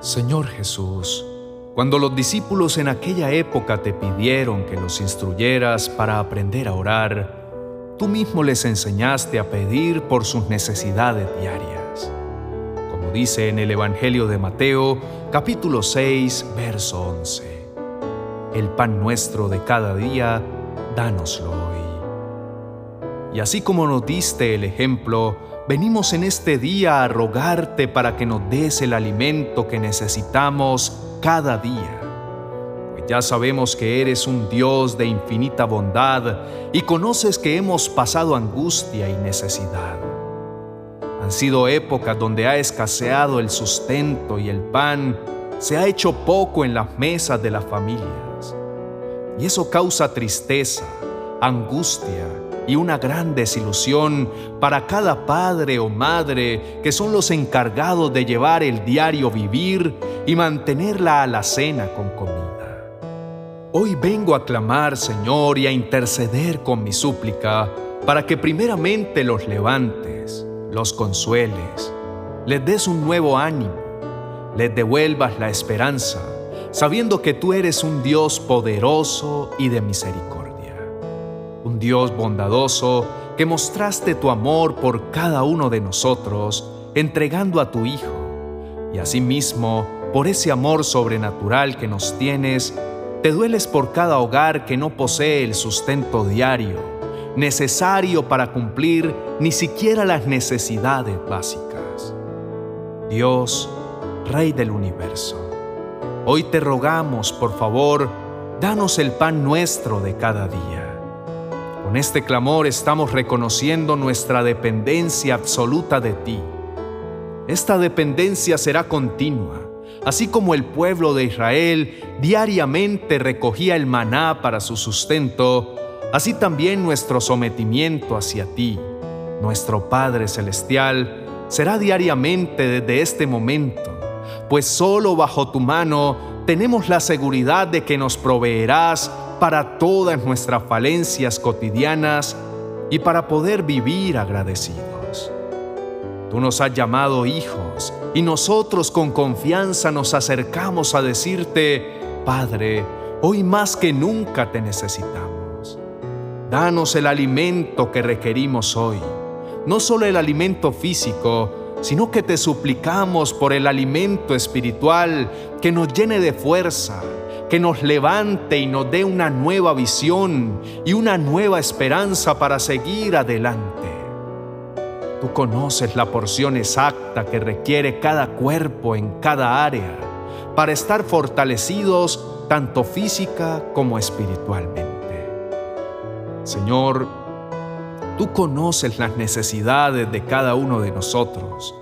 Señor Jesús, cuando los discípulos en aquella época te pidieron que los instruyeras para aprender a orar, tú mismo les enseñaste a pedir por sus necesidades diarias. Como dice en el Evangelio de Mateo, capítulo 6, verso 11. El pan nuestro de cada día, dánoslo hoy. Y así como nos diste el ejemplo, venimos en este día a rogarte para que nos des el alimento que necesitamos cada día. Pues ya sabemos que eres un Dios de infinita bondad y conoces que hemos pasado angustia y necesidad. Han sido épocas donde ha escaseado el sustento y el pan se ha hecho poco en las mesas de las familias. Y eso causa tristeza, angustia y una gran desilusión para cada padre o madre que son los encargados de llevar el diario vivir y mantener la alacena con comida. Hoy vengo a clamar, Señor, y a interceder con mi súplica para que primeramente los levantes, los consueles, les des un nuevo ánimo, les devuelvas la esperanza, sabiendo que tú eres un Dios poderoso y de misericordia un Dios bondadoso que mostraste tu amor por cada uno de nosotros, entregando a tu Hijo, y asimismo, por ese amor sobrenatural que nos tienes, te dueles por cada hogar que no posee el sustento diario, necesario para cumplir ni siquiera las necesidades básicas. Dios, Rey del universo, hoy te rogamos, por favor, danos el pan nuestro de cada día con este clamor estamos reconociendo nuestra dependencia absoluta de ti. Esta dependencia será continua, así como el pueblo de Israel diariamente recogía el maná para su sustento, así también nuestro sometimiento hacia ti, nuestro Padre Celestial, será diariamente desde este momento, pues solo bajo tu mano tenemos la seguridad de que nos proveerás para todas nuestras falencias cotidianas y para poder vivir agradecidos. Tú nos has llamado hijos y nosotros con confianza nos acercamos a decirte, Padre, hoy más que nunca te necesitamos. Danos el alimento que requerimos hoy, no solo el alimento físico, sino que te suplicamos por el alimento espiritual que nos llene de fuerza, que nos levante y nos dé una nueva visión y una nueva esperanza para seguir adelante. Tú conoces la porción exacta que requiere cada cuerpo en cada área para estar fortalecidos tanto física como espiritualmente. Señor, tú conoces las necesidades de cada uno de nosotros.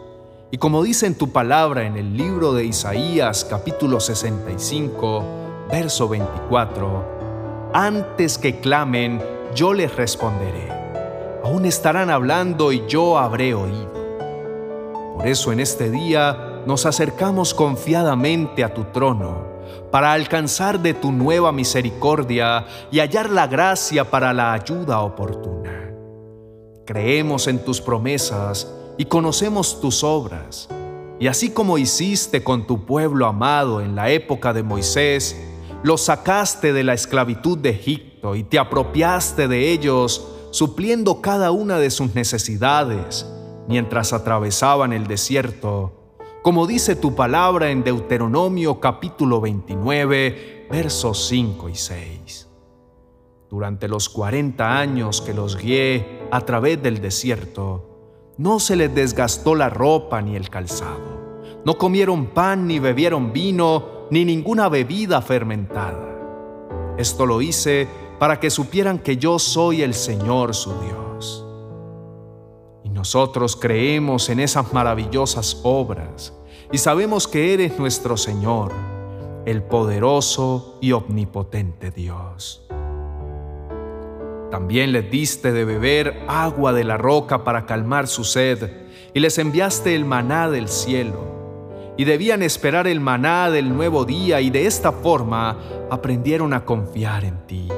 Y como dice en tu palabra en el libro de Isaías capítulo 65, verso 24, antes que clamen, yo les responderé. Aún estarán hablando y yo habré oído. Por eso en este día nos acercamos confiadamente a tu trono para alcanzar de tu nueva misericordia y hallar la gracia para la ayuda oportuna. Creemos en tus promesas y conocemos tus obras. Y así como hiciste con tu pueblo amado en la época de Moisés, los sacaste de la esclavitud de Egipto y te apropiaste de ellos, supliendo cada una de sus necesidades mientras atravesaban el desierto, como dice tu palabra en Deuteronomio capítulo 29, versos 5 y 6. Durante los 40 años que los guié a través del desierto, no se les desgastó la ropa ni el calzado. No comieron pan ni bebieron vino, ni ninguna bebida fermentada. Esto lo hice para que supieran que yo soy el Señor su Dios. Y nosotros creemos en esas maravillosas obras y sabemos que eres nuestro Señor, el poderoso y omnipotente Dios. También les diste de beber agua de la roca para calmar su sed y les enviaste el maná del cielo y debían esperar el maná del nuevo día y de esta forma aprendieron a confiar en ti.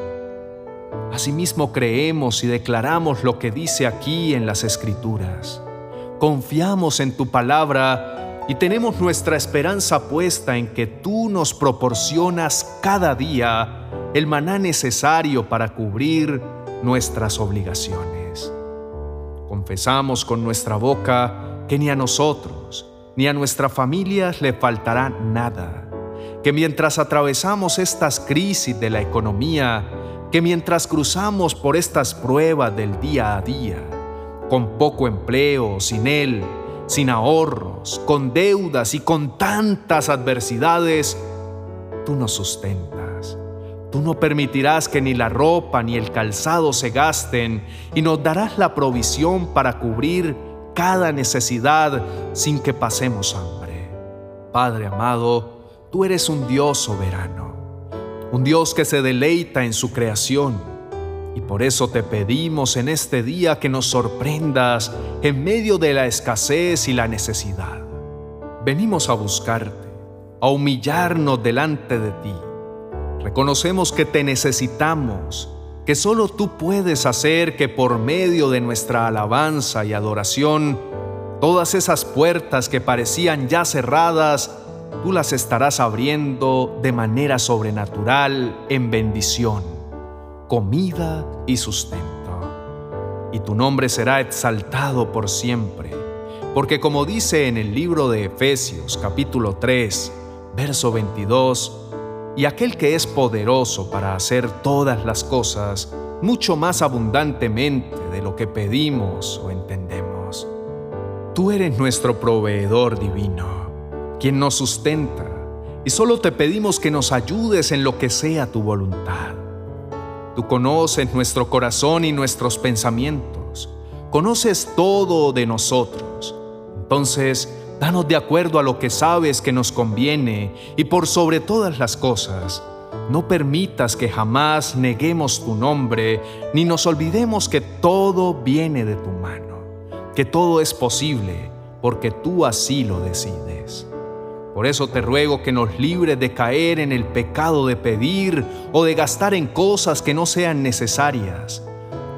Asimismo creemos y declaramos lo que dice aquí en las Escrituras. Confiamos en tu palabra y tenemos nuestra esperanza puesta en que tú nos proporcionas cada día el maná necesario para cubrir nuestras obligaciones. Confesamos con nuestra boca que ni a nosotros ni a nuestra familia le faltará nada, que mientras atravesamos estas crisis de la economía, que mientras cruzamos por estas pruebas del día a día, con poco empleo, sin él, sin ahorros, con deudas y con tantas adversidades, tú nos sustentas. Tú no permitirás que ni la ropa ni el calzado se gasten y nos darás la provisión para cubrir cada necesidad sin que pasemos hambre. Padre amado, tú eres un Dios soberano, un Dios que se deleita en su creación y por eso te pedimos en este día que nos sorprendas en medio de la escasez y la necesidad. Venimos a buscarte, a humillarnos delante de ti. Reconocemos que te necesitamos, que solo tú puedes hacer que por medio de nuestra alabanza y adoración, todas esas puertas que parecían ya cerradas, tú las estarás abriendo de manera sobrenatural en bendición comida y sustento. Y tu nombre será exaltado por siempre, porque como dice en el libro de Efesios capítulo 3, verso 22, y aquel que es poderoso para hacer todas las cosas mucho más abundantemente de lo que pedimos o entendemos. Tú eres nuestro proveedor divino, quien nos sustenta, y solo te pedimos que nos ayudes en lo que sea tu voluntad. Tú conoces nuestro corazón y nuestros pensamientos. Conoces todo de nosotros. Entonces, danos de acuerdo a lo que sabes que nos conviene y por sobre todas las cosas, no permitas que jamás neguemos tu nombre ni nos olvidemos que todo viene de tu mano, que todo es posible porque tú así lo decides. Por eso te ruego que nos libres de caer en el pecado de pedir o de gastar en cosas que no sean necesarias.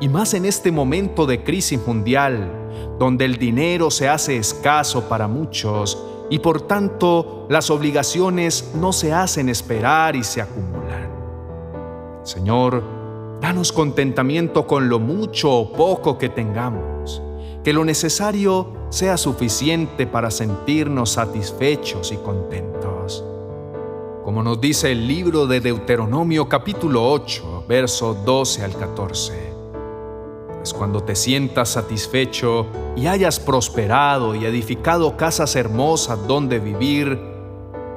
Y más en este momento de crisis mundial, donde el dinero se hace escaso para muchos y por tanto las obligaciones no se hacen esperar y se acumulan. Señor, danos contentamiento con lo mucho o poco que tengamos que lo necesario sea suficiente para sentirnos satisfechos y contentos. Como nos dice el libro de Deuteronomio capítulo 8, verso 12 al 14. Pues cuando te sientas satisfecho y hayas prosperado y edificado casas hermosas donde vivir,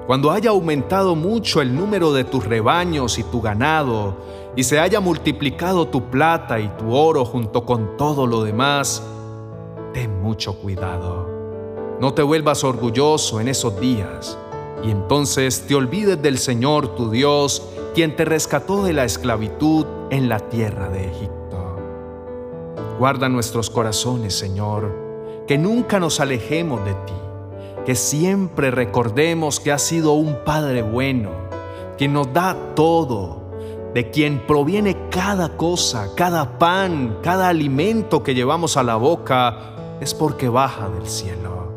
cuando haya aumentado mucho el número de tus rebaños y tu ganado, y se haya multiplicado tu plata y tu oro junto con todo lo demás, ten mucho cuidado. No te vuelvas orgulloso en esos días y entonces te olvides del Señor tu Dios, quien te rescató de la esclavitud en la tierra de Egipto. Guarda nuestros corazones, Señor, que nunca nos alejemos de ti, que siempre recordemos que has sido un Padre bueno, que nos da todo, de quien proviene cada cosa, cada pan, cada alimento que llevamos a la boca, es porque baja del cielo.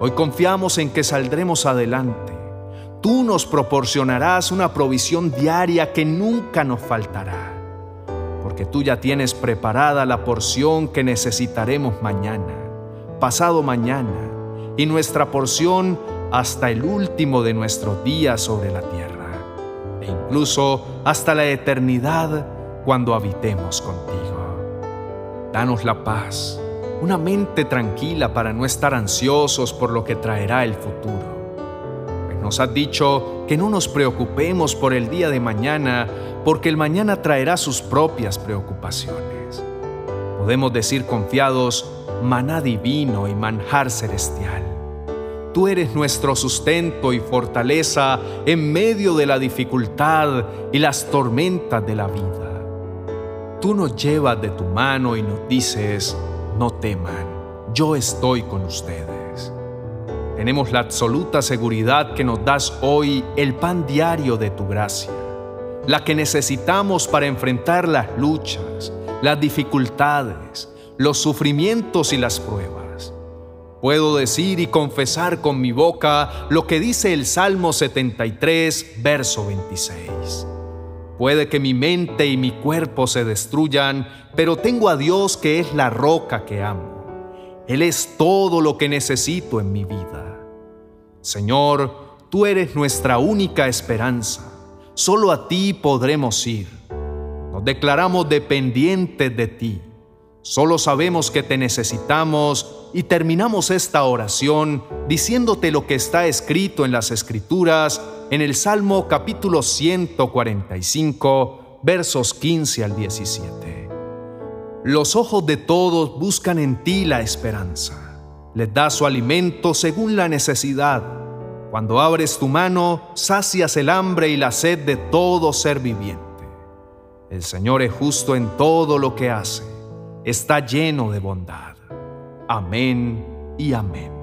Hoy confiamos en que saldremos adelante. Tú nos proporcionarás una provisión diaria que nunca nos faltará, porque tú ya tienes preparada la porción que necesitaremos mañana, pasado mañana, y nuestra porción hasta el último de nuestros días sobre la tierra, e incluso hasta la eternidad cuando habitemos contigo. Danos la paz una mente tranquila para no estar ansiosos por lo que traerá el futuro. Pues nos has dicho que no nos preocupemos por el día de mañana, porque el mañana traerá sus propias preocupaciones. Podemos decir confiados, maná divino y manjar celestial. Tú eres nuestro sustento y fortaleza en medio de la dificultad y las tormentas de la vida. Tú nos llevas de tu mano y nos dices, no teman, yo estoy con ustedes. Tenemos la absoluta seguridad que nos das hoy el pan diario de tu gracia, la que necesitamos para enfrentar las luchas, las dificultades, los sufrimientos y las pruebas. puedo decir y confesar con mi boca lo que dice el Salmo 73, verso 26. Puede que mi mente y mi cuerpo se destruyan, pero tengo a Dios que es la roca que amo. Él es todo lo que necesito en mi vida. Señor, tú eres nuestra única esperanza. Solo a ti podremos ir. Nos declaramos dependientes de ti. Solo sabemos que te necesitamos y terminamos esta oración diciéndote lo que está escrito en las Escrituras en el Salmo capítulo 145, versos 15 al 17. Los ojos de todos buscan en ti la esperanza. Les das su alimento según la necesidad. Cuando abres tu mano, sacias el hambre y la sed de todo ser viviente. El Señor es justo en todo lo que hace. Está lleno de bondad. Amén y amén.